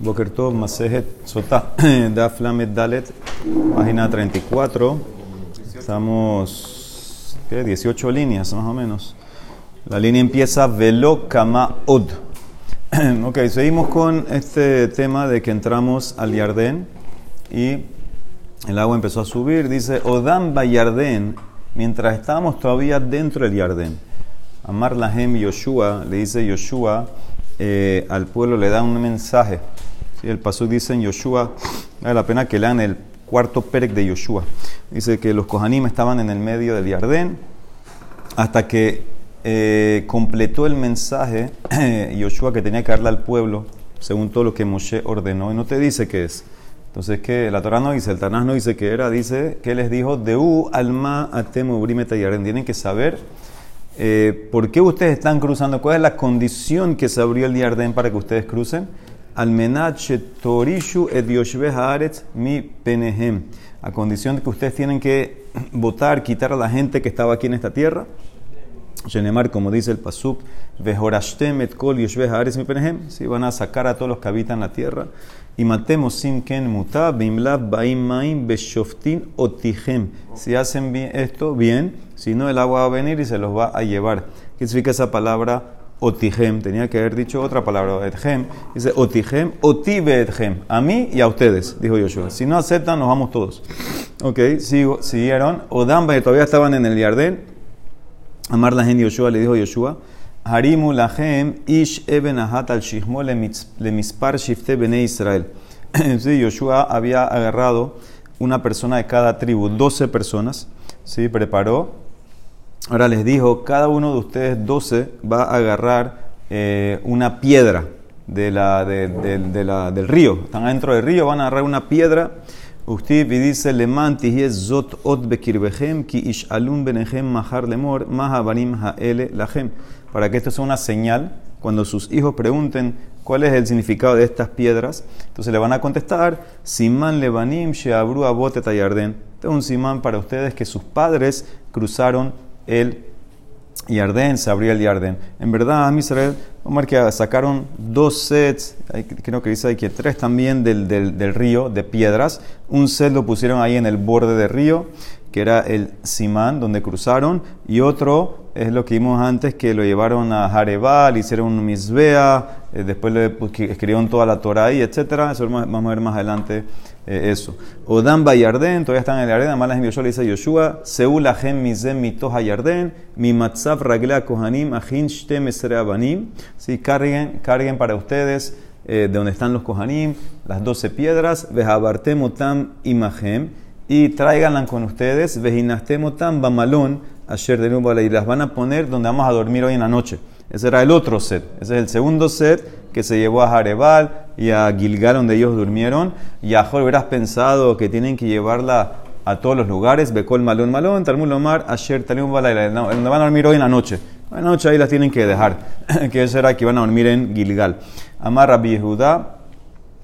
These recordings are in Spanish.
Boker Tov, Masejet Sotah, Daf Lamed Dalet, página 34. Estamos, ¿qué? 18 líneas más o menos. La línea empieza Velo Kama Od. ok, seguimos con este tema de que entramos al Yardén y el agua empezó a subir. Dice Odam Yardén, mientras estábamos todavía dentro del Yardén. Amar Lahem Yoshua, le dice Yoshua eh, al pueblo, le da un mensaje. El pasuk dice en Yoshua, vale la pena que lean el cuarto perek de Yoshua. Dice que los Kohanim estaban en el medio del Yardén hasta que eh, completó el mensaje Yoshua que tenía que darle al pueblo, según todo lo que Moshe ordenó. Y no te dice qué es. Entonces, que La Torah no dice, el Tanás no dice qué era, dice que les dijo, Deu alma atemu. Tienen que saber eh, por qué ustedes están cruzando, cuál es la condición que se abrió el Yardén para que ustedes crucen al torishu et haaretz mi penehem. A condición de que ustedes tienen que votar, quitar a la gente que estaba aquí en esta tierra. Shenemar, como dice el Pasuk, Vehorashtem et kol. Si van a sacar a todos los que habitan la tierra. Y matemos sin ken muta, bimlav baim maim beshoftin otihem. Si hacen bien esto, bien. Si no, el agua va a venir y se los va a llevar. ¿Qué significa esa palabra? otihem, tenía que haber dicho otra palabra, ethem, dice otihem, otibe ethem, a mí y a ustedes, dijo Yoshua. Si no aceptan, nos vamos todos. Ok, siguieron, Odamba, todavía estaban en el Yardén, Amar la gente Yoshua, le dijo Yoshua, Harimu lahem ish eben ahat al shihmo le mispar shifte bene Israel. sí, Yoshua había agarrado una persona de cada tribu, 12 personas, sí, preparó Ahora les dijo, cada uno de ustedes, 12, va a agarrar eh, una piedra de la, de, la, del río. Están adentro del río, van a agarrar una piedra. Usted y dice, Lemanti zot ot bekirbehem ki ishalun benehem mahar lemor mahabarim haele lachem. Para que esto sea una señal, cuando sus hijos pregunten cuál es el significado de estas piedras, entonces le van a contestar, Siman levanim sheabru abote tayarden. Este es un simán para ustedes que sus padres cruzaron el Yardén, se abrió el Yardén. En verdad, a Israel, Omar, que sacaron dos sets, creo que dice que tres también del, del, río, de piedras. Un set lo pusieron ahí en el borde del río, que era el Simán, donde cruzaron, y otro es lo que vimos antes, que lo llevaron a Jarebal, hicieron un misbea, eh, después le pues, escribieron toda la Torah ahí, etc. Eso vamos a ver más adelante eh, eso. Odam Bayarden, todavía están en el Yarden, Amalas Yoshua le dice Yoshua, Seul Ahem Mizem Mitoha Yarden, Mi Matzav Ragla Kohanim, Ahin Shte Abanim, sí, carguen, carguen para ustedes eh, de donde están los Kohanim, las doce piedras, Vejabartemotam Imahem, y tráiganlas con ustedes, Vejinastemotam Bamalón, Asher de y las van a poner donde vamos a dormir hoy en la noche. Ese era el otro set. Ese es el segundo set que se llevó a Jarebal y a Gilgal, donde ellos durmieron. Y a Jor, hubieras pensado que tienen que llevarla a todos los lugares. Becol Malón Malón, Talmud Lomar, Asher Talmud Balayla. donde van a dormir hoy en la noche. En la noche ahí las tienen que dejar. que eso era que iban a dormir en Gilgal. Amar Rabbi Judá.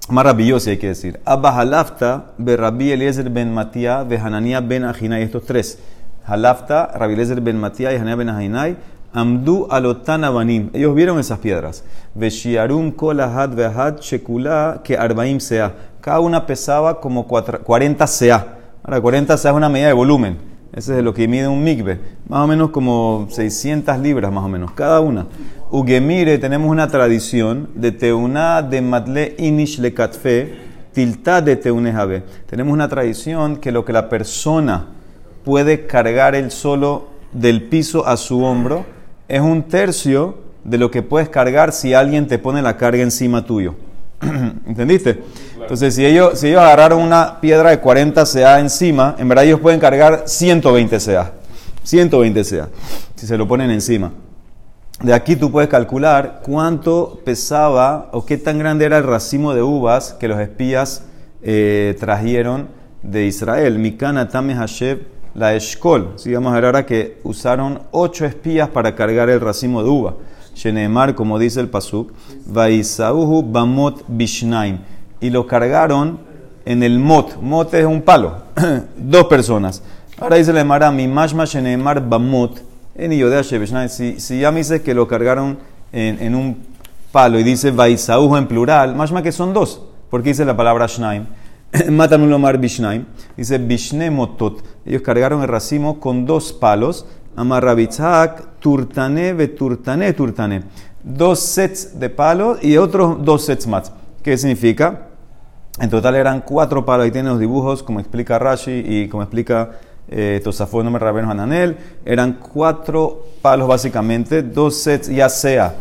Amar Rabbi Yossi hay que decir. Abba Halafta, Be Rabbi Eliezer ben Matía, Be Hananía ben Ajina. Y estos tres. Halafta, Rabilezer ben Matías y Hanea ben Hainai, Amdu alotan abanim. Ellos vieron esas piedras. Veshiarum kolahad vehad shekula que arbaim sea. Cada una pesaba como 40 sea. Ahora, 40 sea es una medida de volumen. Ese es lo que mide un migbe. Más o menos como 600 libras, más o menos, cada una. Ugemire, tenemos una tradición de teuná de matle inish le katfe, tilta de teunejabe. Tenemos una tradición que lo que la persona puede cargar el solo del piso a su hombro es un tercio de lo que puedes cargar si alguien te pone la carga encima tuyo. ¿Entendiste? Entonces, si ellos, si ellos agarraron una piedra de 40 CA encima, en verdad ellos pueden cargar 120 CA. 120 CA, si se lo ponen encima. De aquí tú puedes calcular cuánto pesaba o qué tan grande era el racimo de uvas que los espías eh, trajeron de Israel. Mikana Tame Hashem la Eshkol. Si vamos a ver ahora que usaron ocho espías para cargar el racimo de uva. Shenemar, como dice el Pasuk, Vaisauhu Bamot Bishnaim. Y lo cargaron en el mot. Mot es un palo. Dos personas. Ahora dice Mara, mi mashma Shenemar Bamot. En si, si ya me dice que lo cargaron en, un palo y dice Vaisaujo en plural, más que son dos, porque dice la palabra Shnaim. Matan Lomar Bishnaim. Dice Bishne Motot. Ellos cargaron el racimo con dos palos. Amarrabitzak, Turtane, Beturtane, Turtane. Dos sets de palos y otros dos sets más. ¿Qué significa? En total eran cuatro palos. Ahí tienen los dibujos, como explica Rashi y como explica eh, Tosafot, nombre Rabén Hananel. Eran cuatro palos básicamente, dos sets, ya sea.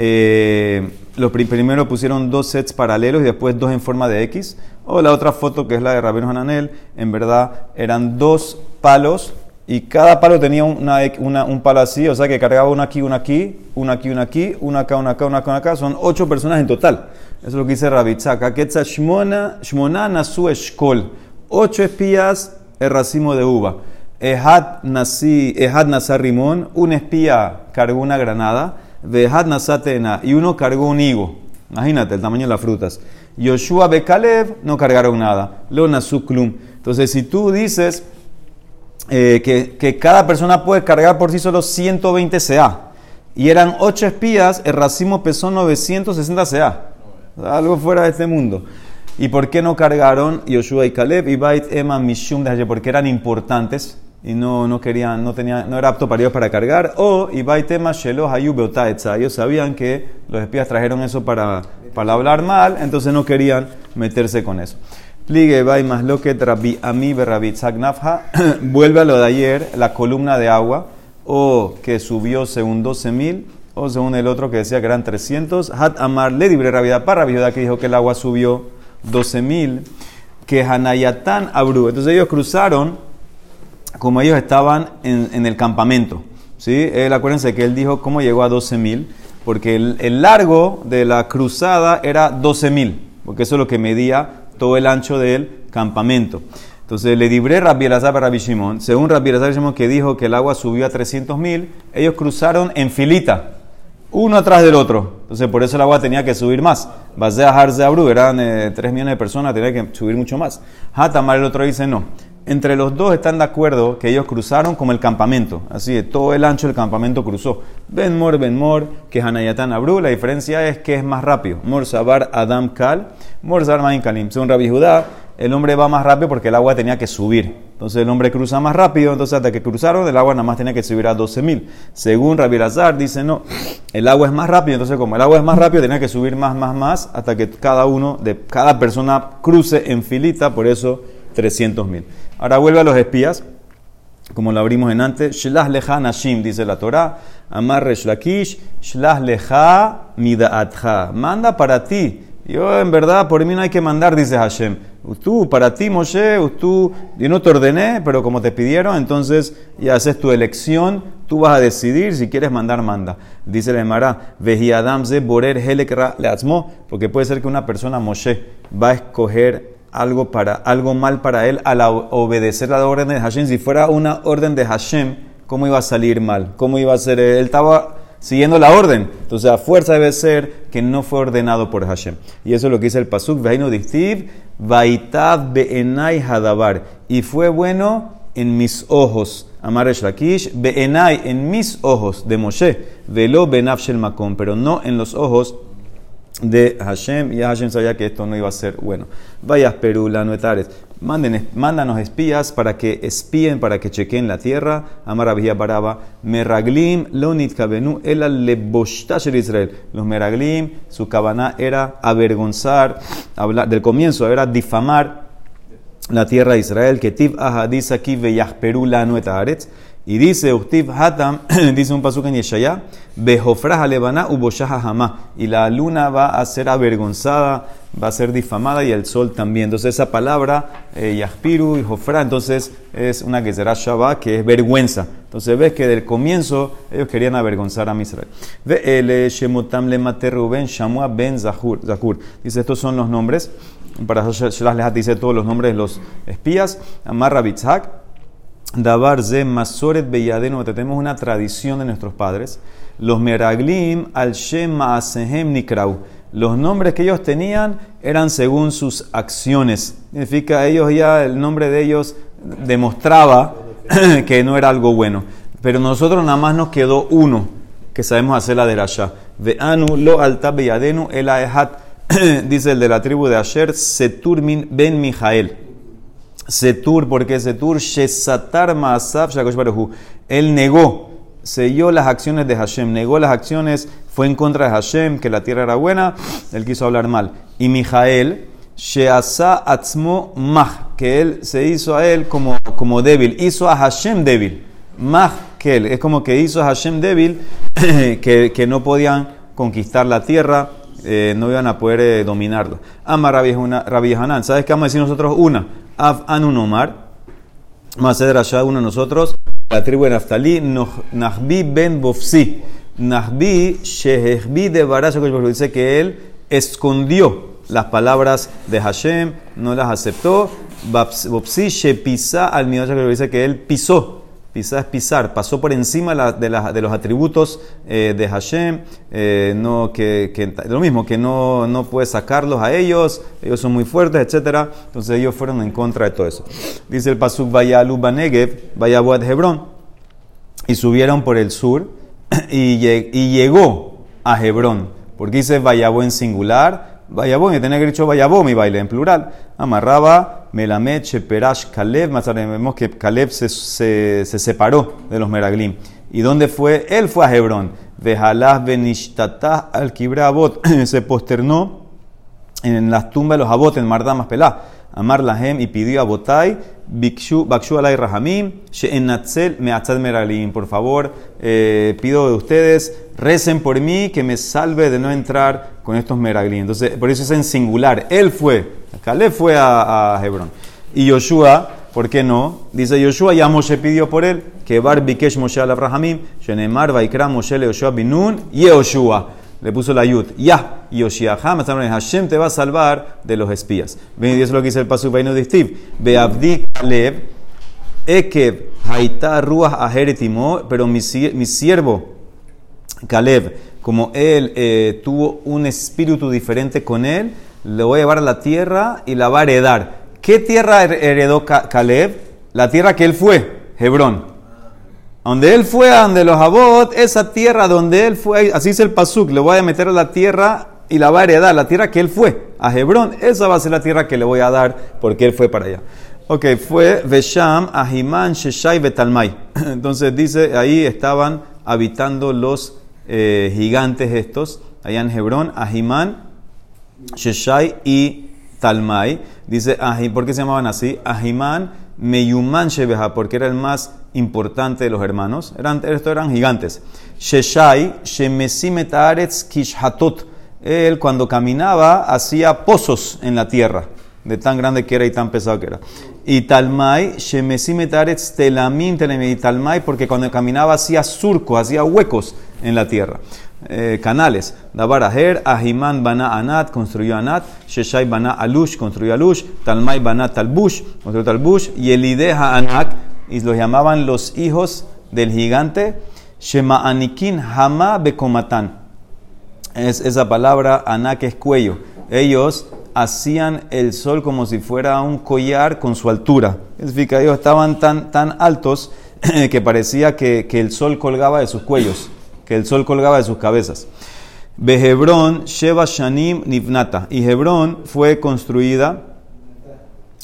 Eh, lo primero pusieron dos sets paralelos y después dos en forma de X. O la otra foto que es la de Rabino Hananel, en verdad eran dos palos y cada palo tenía una, un palo así, o sea que cargaba uno aquí, uno aquí, uno aquí, uno aquí, uno acá, uno acá, uno acá, acá. Son ocho personas en total. Eso es lo que dice Rabitzak. Ketza Shmona Nasu Eshkol. Ocho espías el racimo de uva. Ehad Nasi, Ehad Rimón. Un espía cargó una granada. Vehad Nasatena. Y uno cargó un higo. Imagínate el tamaño de las frutas. Yoshua Bekalev no cargaron nada. Lo Nasuklum. Entonces, si tú dices eh, que, cada persona puede cargar por sí solo 120 CA y eran 8 espías, el racimo pesó 960 CA. Algo fuera de este mundo. ¿Y por qué no cargaron Yoshua y Caleb y Bait Emma Mishum de Porque eran importantes y no, no querían, no tenía, no era apto para ellos para cargar. O Bait Emma Shelo Hayu Ellos sabían que los espías trajeron eso para para hablar mal, entonces no querían meterse con eso. Pligue más lo que Rabbi Ami vuelve a lo de ayer, la columna de agua, o que subió según 12.000, o según el otro que decía que eran 300. Hat Amar le libre Rabida para Rabida que dijo que el agua subió 12.000, que Hanayatán Abru. Entonces ellos cruzaron como ellos estaban en, el campamento. ¿sí? Él, acuérdense que él dijo cómo llegó a 12.000 porque el, largo de la cruzada era 12.000, porque eso es lo que medía todo el ancho del campamento. Entonces le libré Rabbi Elazar para Rabbi Shimon. Según Rabbi Elazar que dijo que el agua subió a 300.000, ellos cruzaron en filita, uno atrás del otro. Entonces por eso el agua tenía que subir más. Basé a Harze Abru, eran 3 eh, millones de personas, tenía que subir mucho más. Hatamar el otro dice no entre los dos están de acuerdo que ellos cruzaron como el campamento. Así de todo el ancho del campamento cruzó. Ben Mor, Ben Mor, que Hanayatan Abru. La diferencia es que es más rápido. Mor Sabar Adam Kal, Mor Main Kalim. Según Rabbi Judá, el hombre va más rápido porque el agua tenía que subir. Entonces el hombre cruza más rápido. Entonces hasta que cruzaron, el agua nada más tenía que subir a 12.000. Según Rabbi Lazar, dice no, el agua es más rápido. Entonces como el agua es más rápido, tenía que subir más, más, más hasta que cada uno de cada persona cruce en filita. Por eso 300.000. Ahora vuelve a los espías, como lo abrimos en antes. Shlah lecha nashim, dice la Torah. Amar reshlakish, shlah lecha midaatcha. Manda para ti. Yo, en verdad, por mí no hay que mandar, dice Hashem. Tú, para ti, Moshe, tú, yo no te ordené, pero como te pidieron, entonces ya haces tu elección, tú vas a decidir si quieres mandar, manda. Dice el Emara, ze borer helekra leatzmo, porque puede ser que una persona, Moshe, va a escoger algo, para, algo mal para él al obedecer la orden de Hashem. Si fuera una orden de Hashem, ¿cómo iba a salir mal? ¿Cómo iba a ser? Él estaba siguiendo la orden. Entonces, a fuerza debe ser que no fue ordenado por Hashem. Y eso es lo que dice el Pasuk, Veinu Dictiv, Vaitav Beenai Hadabar. Y fue bueno en mis ojos. Amar Lakish, Beenai, en mis ojos de Moshe. Velo Benafshel Makom, pero no en los ojos de Hashem y Hashem sabía que esto no iba a ser bueno. Vayas Perú, la nuetares, mándanos espías para que espíen, para que chequen la tierra. Amar Baraba, Meraglim, Lonit Kabenu, el Israel. Los Meraglim, su cabana era avergonzar, hablar, del comienzo era difamar la tierra de Israel, que Tiv Ahadis aquí Perú, la nuetares. Y dice Uktiv Hatam, dice un pasuk en Yeshaya, Behofrah alevana uboshaha. Y la luna va a ser avergonzada, va a ser difamada y el sol también. Entonces esa palabra, eh, Yahpiru y Jofra, entonces es una que será Shabbat, que es vergüenza. Entonces ves que del comienzo ellos querían avergonzar a Israel. Ve el Shemotam le Ruben Shamua ben Zakur. Dice, estos son los nombres. Para Shelah dice todos los nombres de los espías. Amarra Bitzhak. Dabar masoret tenemos una tradición de nuestros padres. Los meraglim al shem maasehem nikrau. Los nombres que ellos tenían eran según sus acciones. Significa, ellos ya, el nombre de ellos demostraba que no era algo bueno. Pero nosotros nada más nos quedó uno que sabemos hacer la derasha. Ve'anu lo alta el aehat. Dice el de la tribu de Asher, Setur min ben Mijael. Setur, porque Setur, Shesatar Maasav Shakosh Baruhu. Él negó, selló las acciones de Hashem, negó las acciones, fue en contra de Hashem, que la tierra era buena, él quiso hablar mal. Y Mijael, Sheasa Atzmo Mah, que él se hizo a él como, como débil, hizo a Hashem débil. Mah que él, es como que hizo a Hashem débil, que, que no podían conquistar la tierra, eh, no iban a poder eh, dominarla. Ama Rabbi Hanan, ¿sabes qué vamos a decir nosotros? Una, Av Anun Omar, Maser allá uno de nosotros, la tribu de Naftali, Nahbi ben Bofsi. Nahbi Shehechbi de Barash, dice que él escondió las palabras de Hashem, no las aceptó. Bopsi Shepisa al Midosh, dice que él pisó Es pisar, pasó por encima de, los atributos eh, de Hashem, eh, que, lo mismo, que no, no puede sacarlos a ellos, ellos son muy fuertes, etc. Entonces ellos fueron en contra de todo eso. Dice el Pasuk, vaya a Negev, vaya Hebrón, y subieron por el sur y, llegó a Hebrón, porque dice vaya en singular, Vayabón, y tenía que dicho Vayabón mi baile en plural. Amarraba Melamed, Sheperash, Caleb. Más vemos que Caleb se, se, se, separó de los Meraglim. ¿Y dónde fue? Él fue a Hebrón. Vejalás Benishtatah al se posternó en las tumbas de los Abot en Mardamas Pelá. Amar Lahem y pidió a Botai Bikshu, alay Rahamim, She'enatzel Me'atzad Meralim. Por favor, eh, pido de ustedes, recen por mí que me salve de no entrar con estos Meraglim. Entonces, por eso es en singular. Él fue, Caleb fue a, a Hebrón. Y Yoshua, ¿por qué no? Dice Yoshua, ya Moshe pidió por él, que Bar Bikesh Moshe al Abrahamim, Shenemar Vaikra Moshe le Yoshua Binun, y Yoshua le puso la yud. Ya, Yoshiaham, Hashem te va a salvar de los espías. Ven, y eso es lo que dice el paso Vaino de Steve. Beabdi Kalev, Ekev, Haita Ruach Aheretimo, pero mi, mi siervo Caleb, como él eh, tuvo un espíritu diferente con él, le voy a llevar a la tierra y la va a heredar. ¿Qué tierra heredó Caleb? La tierra que él fue, Hebrón. Donde él fue, donde los Abot, esa tierra donde él fue, así es el Pasuk, le voy a meter a la tierra y la va a heredar, la tierra que él fue, a Hebrón, esa va a ser la tierra que le voy a dar porque él fue para allá. Ok, fue Vesham, Ahiman, Sheshai, Betalmai. Entonces dice, ahí estaban habitando los eh, gigantes estos, allá en Hebrón, Ahimán, Sheshai y Talmai. Dice, ¿por qué se llamaban así? Ahimán, Meyuman Shebeha, porque era el más importante de los hermanos. Eran, estos eran gigantes. Sheshai, Shemesimet Kishhatot. Él cuando caminaba hacía pozos en la tierra, de tan grande que era y tan pesado que era. Y Talmai, Shemesimet Telamim Y Talmai, porque cuando caminaba hacía surcos, hacía huecos en la tierra. Eh, canales. Dabaraher, Ahiman Bana Anat, construyó Anat. Sheshai Bana Alush, construyó Alush. Talmai Bana Talbush, construyó Talbush. Y Elideha Anak, y los llamaban los hijos del gigante. Shema Anikin Hama Bekomatan. Es esa palabra Anak es cuello. Ellos hacían el sol como si fuera un collar con su altura. Significa, ellos estaban tan, tan altos que parecía que, que el sol colgaba de sus cuellos que el sol colgaba de sus cabezas. Behebrón, Sheba Shanim Nivnata. Y Hebrón fue construida,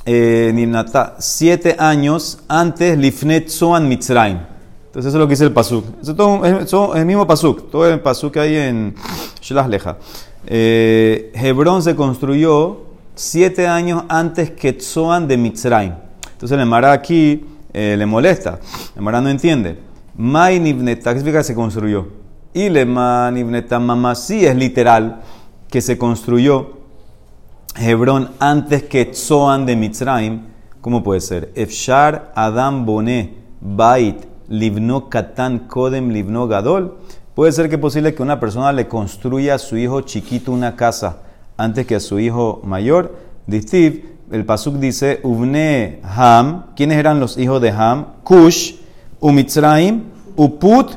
eh, Nivnata, siete años antes Lifnet Soan Mitzrayim. Entonces eso es lo que dice el Pasuk. Es, todo, el mismo Pasuk, todo el Pasuk que hay en Shelach Leja. Eh, Hebrón se construyó siete años antes que Tzoan de Mitzrayim. Entonces el Mara aquí eh, le molesta. El Mara no entiende. Mai Nivneta, ¿qué significa que se construyó? Y Lema Nivneta Mamasí es literal que se construyó Hebrón antes que Tzoan de Mitzrayim. ¿Cómo puede ser? Efshar Adam Boné Bait Livno Katan Kodem Livno Gadol. Puede ser que es posible que una persona le construya a su hijo chiquito una casa antes que a su hijo mayor. Distiv, el Pasuk dice, Uvne Ham. ¿Quiénes eran los hijos de Ham? Kush Umitzraim, Uput,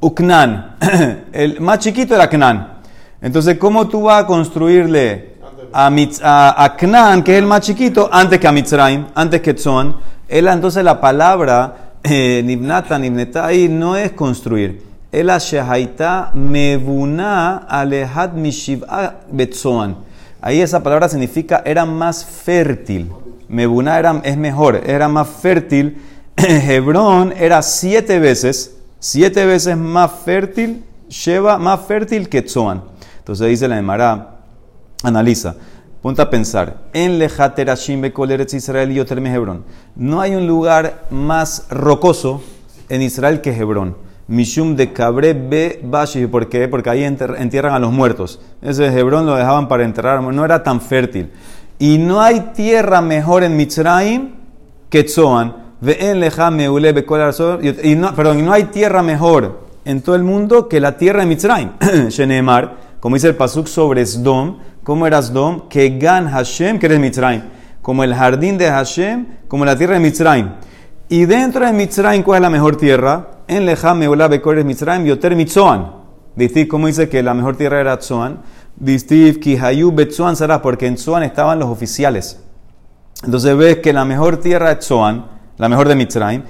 Uknan. El más chiquito era Knan. Entonces, ¿cómo tú vas a construirle a, Knan, que es el más chiquito, antes que a Mitzrayim, antes que Tzon? Entonces, la palabra eh, Nibnata, Nibnetai, no es construir, Ela shehaita mebuna alejad mishiv'a betzoan. Ahí esa palabra significa era más fértil. Mebuna era, es mejor, era más fértil. Hebrón era siete veces, siete veces más fértil, Sheba más fértil que Tzoan. Entonces dice la Emara, analiza. Ponte a pensar, en Lejaterashim Bekoleretz Israel y Yoterme Hebrón. No hay un lugar más rocoso en Israel que Hebrón. Mishum de Cabre Be Bashi. ¿Por qué? Porque ahí entierran a los muertos. Ese Hebrón lo dejaban para enterrar, no era tan fértil. Y no hay tierra mejor en Mitzrayim que Tzoan. Y no, perdón, y no hay tierra mejor en todo el mundo que la tierra de Mitzrayim. Shenemar, como dice el Pasuk sobre Sdom ¿Cómo era Sdom? Que gan Hashem, que eres Mitzrayim. Como el jardín de Hashem, como la tierra de Mitzrayim. Y dentro de Mitzrayim, ¿cuál es la mejor tierra? En Lejam Meola Bekores Mitzrayim, Yoter Mitzoan. Distiv, ¿cómo dice que la mejor tierra era Tzoan? Distiv, Kihayu Betzoan Sarah, porque en Tzoan estaban los oficiales. Entonces ves que la mejor tierra es Tzoan, la mejor de Mitzrayim.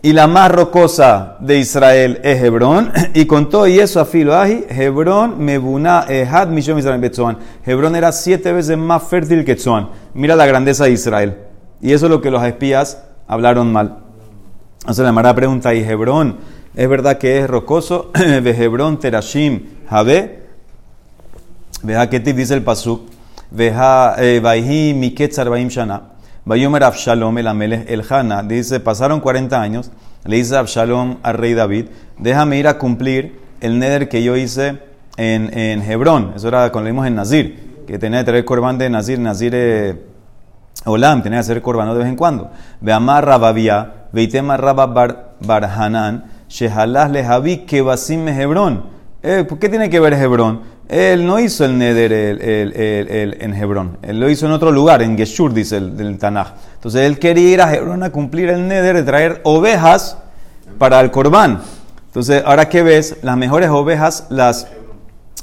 Y la más rocosa de Israel es Hebrón. Y con todo y eso, afilo aji, Hebrón mebuna ehad mishom Israel betzoan. Hebrón era siete veces más fértil que Tzoan. Mira la grandeza de Israel. Y eso es lo que los espías hablaron mal. Entonces la Mara pregunta, ¿y Hebrón es verdad que es rocoso? Ve Hebrón terashim jabe. Veja que dice el pasuk. Veja vaihi miketzar baim shana. Bayomer Abshalom el Amelech el Hana, dice, pasaron 40 años, le dice Abshalom al rey David, déjame ir a cumplir el neder que yo hice en, en Hebrón, eso era cuando leímos en Nazir, que tenía que tener corbán de Nazir, Nazir eh, Olam, tenía que hacer corbán de vez en cuando. Ve amar Rababia, veitema Rabab Barhanan, Shehalah lehavi kebasim Hebrón. Eh, ¿Por qué tiene que ver Hebrón? Él no hizo el Neder en Hebrón, él lo hizo en otro lugar, en Geshur, dice el, del Tanaj. Entonces él quería ir a Hebrón a cumplir el Neder de traer ovejas para el Corbán. Entonces, ahora que ves, las mejores ovejas las,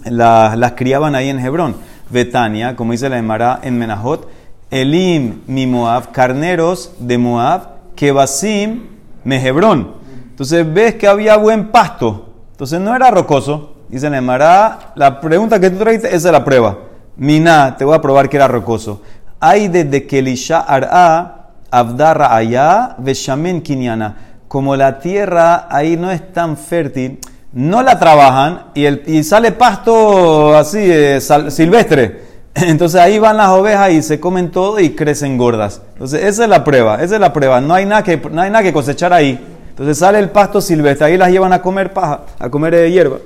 las, criaban ahí en Hebrón. Betania, como dice la Emara en Menahot, Elim mi Moab, carneros de Moab, Kebasim me Hebrón. Entonces ves que había buen pasto. Entonces no era rocoso. Dice Nemara, la pregunta que tú trajiste, esa es la prueba. Mina, te voy a probar que era rocoso. Hay desde que Elisha Ar'a, Abdarra allá, Beshamen Kinyana. Como la tierra ahí no es tan fértil, no la trabajan y, el, y sale pasto así, eh, silvestre. Entonces ahí van las ovejas y se comen todo y crecen gordas. Entonces esa es la prueba, esa es la prueba. No hay nada que, no hay nada que cosechar ahí. Entonces sale el pasto silvestre, ahí las llevan a comer paja, a comer de hierba.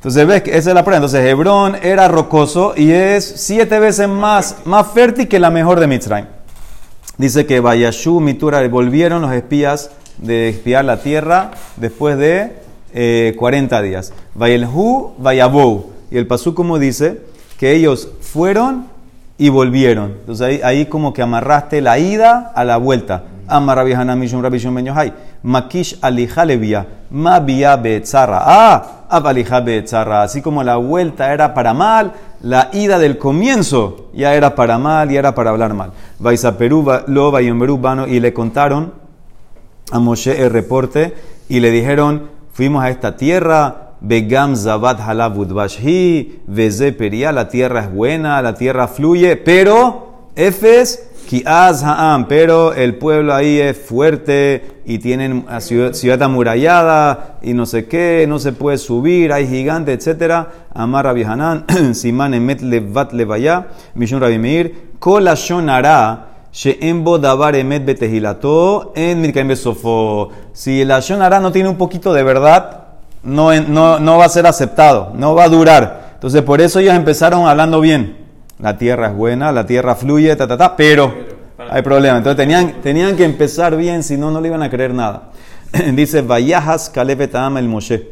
Entonces ves que esa es la prueba. Entonces Hebrón era rocoso y es siete veces más, más fértil que la mejor de Mitzrayim. Dice que Vayashu, Mitura, volvieron los espías de espiar la tierra después de eh, 40 días. Vayelhu, Vayabou. Y el pasú como dice que ellos fueron y volvieron. Entonces ahí, ahí como que amarraste la ida a la vuelta. Amar Rabbi Hanamishum Rabbi Yohai. Makish alija levia. Ma via betzarra. Ah, abalija betzarra. Así como la vuelta era para mal, la ida del comienzo ya era para mal y era para hablar mal. Vais a Perú, lo vano y le contaron a Moshe el reporte y le dijeron, fuimos a esta tierra, Begam Zabat Halavud Bashhi, Veze Peria, la tierra es buena, la tierra fluye, pero Efes pero el pueblo ahí es fuerte y tienen ciudad, amurallada y no sé qué, no se puede subir, hay gigantes, etc. Amar Rabbi Hanan, Siman Emet Levat Levaya, Mishun Rabbi Meir, Kol She'embo Davar Emet Betehilato, en Mirkaim Besofo. Si el Shonara no tiene un poquito de verdad, no, no, no va a ser aceptado, no va a durar. Entonces por eso ellos empezaron hablando bien la tierra es buena, la tierra fluye, ta, ta, ta, pero hay problema. Entonces tenían, tenían que empezar bien, si no, no le iban a creer nada. Dice, Vayajas Caleb el Moshe.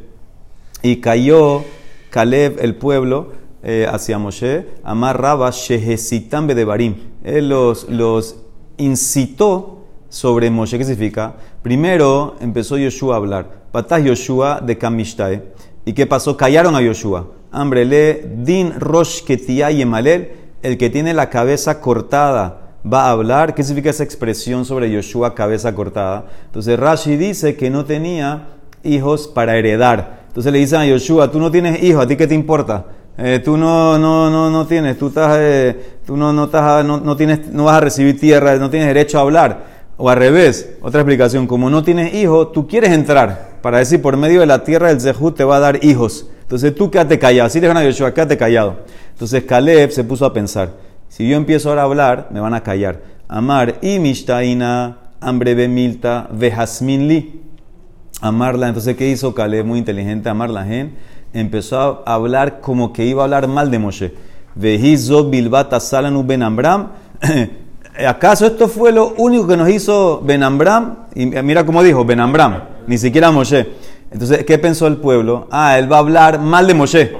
Y cayó Caleb, el pueblo, eh, hacia Moshe, Amar Rabba Shehesitam Bedebarim. Él los, los incitó sobre Moshe. ¿Qué significa? Primero empezó Yoshua a hablar. Patás Yoshua de Kamishtae. ¿Y qué pasó? Callaron a Yoshua. Ambrele din rosh y yemalel, el que tiene la cabeza cortada va a hablar. ¿Qué significa esa expresión sobre Yoshua cabeza cortada? Entonces Rashi dice que no tenía hijos para heredar. Entonces le dicen a Yoshua, tú no tienes hijos, ¿a ti qué te importa? Eh, tú no, no, no, no tienes, tú, estás, eh, tú no, no, no, no, tienes, no vas a recibir tierra, no tienes derecho a hablar. O al revés, otra explicación, como no tienes hijos, tú quieres entrar para decir por medio de la tierra del Zehut te va a dar hijos. Entonces tú quédate callado, así le van a Yoshua, quédate callado. Entonces Caleb se puso a pensar, si yo empiezo ahora a hablar, me van a callar. Amar y mishtaina, hambre milta, vejasmin li. Amarla, entonces ¿qué hizo Caleb? Muy inteligente, amar la gente. Empezó a hablar como que iba a hablar mal de Moshe. Vejizo bilbata salanu ben Amram. ¿Acaso esto fue lo único que nos hizo Ben Amram? Y mira cómo dijo, Ben Amram, ni siquiera Moshe. Entonces, ¿qué pensó el pueblo? Ah, él va a hablar mal de Moshe.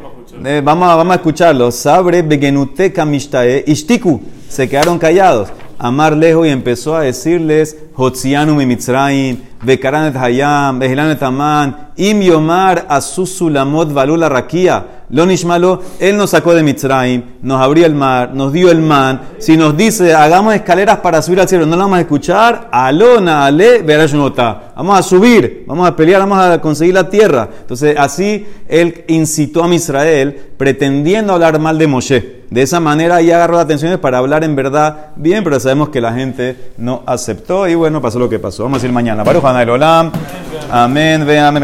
Eh, vamos, a, vamos a escucharlo. Sabre begenute kamishtae ishtiku. Se quedaron callados. Amar lejos y empezó a decirles, Hotzianu mi Mitzrayim, Bekaranet Hayam, Behilanet Aman, Im Yomar Asusulamot Valula Rakia. Lo nishmalo, Él nos sacó de Mitzrayim, nos abrió el mar, nos dio el man. Si nos dice, hagamos escaleras para subir al cielo, no lo vamos a escuchar. Alona, ale, nota. Vamos a subir, vamos a pelear, vamos a conseguir la tierra. Entonces, así Él incitó a Israel, pretendiendo hablar mal de Moshe. De esa manera, ya agarró la atención para hablar en verdad bien, pero sabemos que la gente no aceptó. Y bueno, pasó lo que pasó. Vamos a ir mañana. Baruch Olam. Amén. Ve, amén.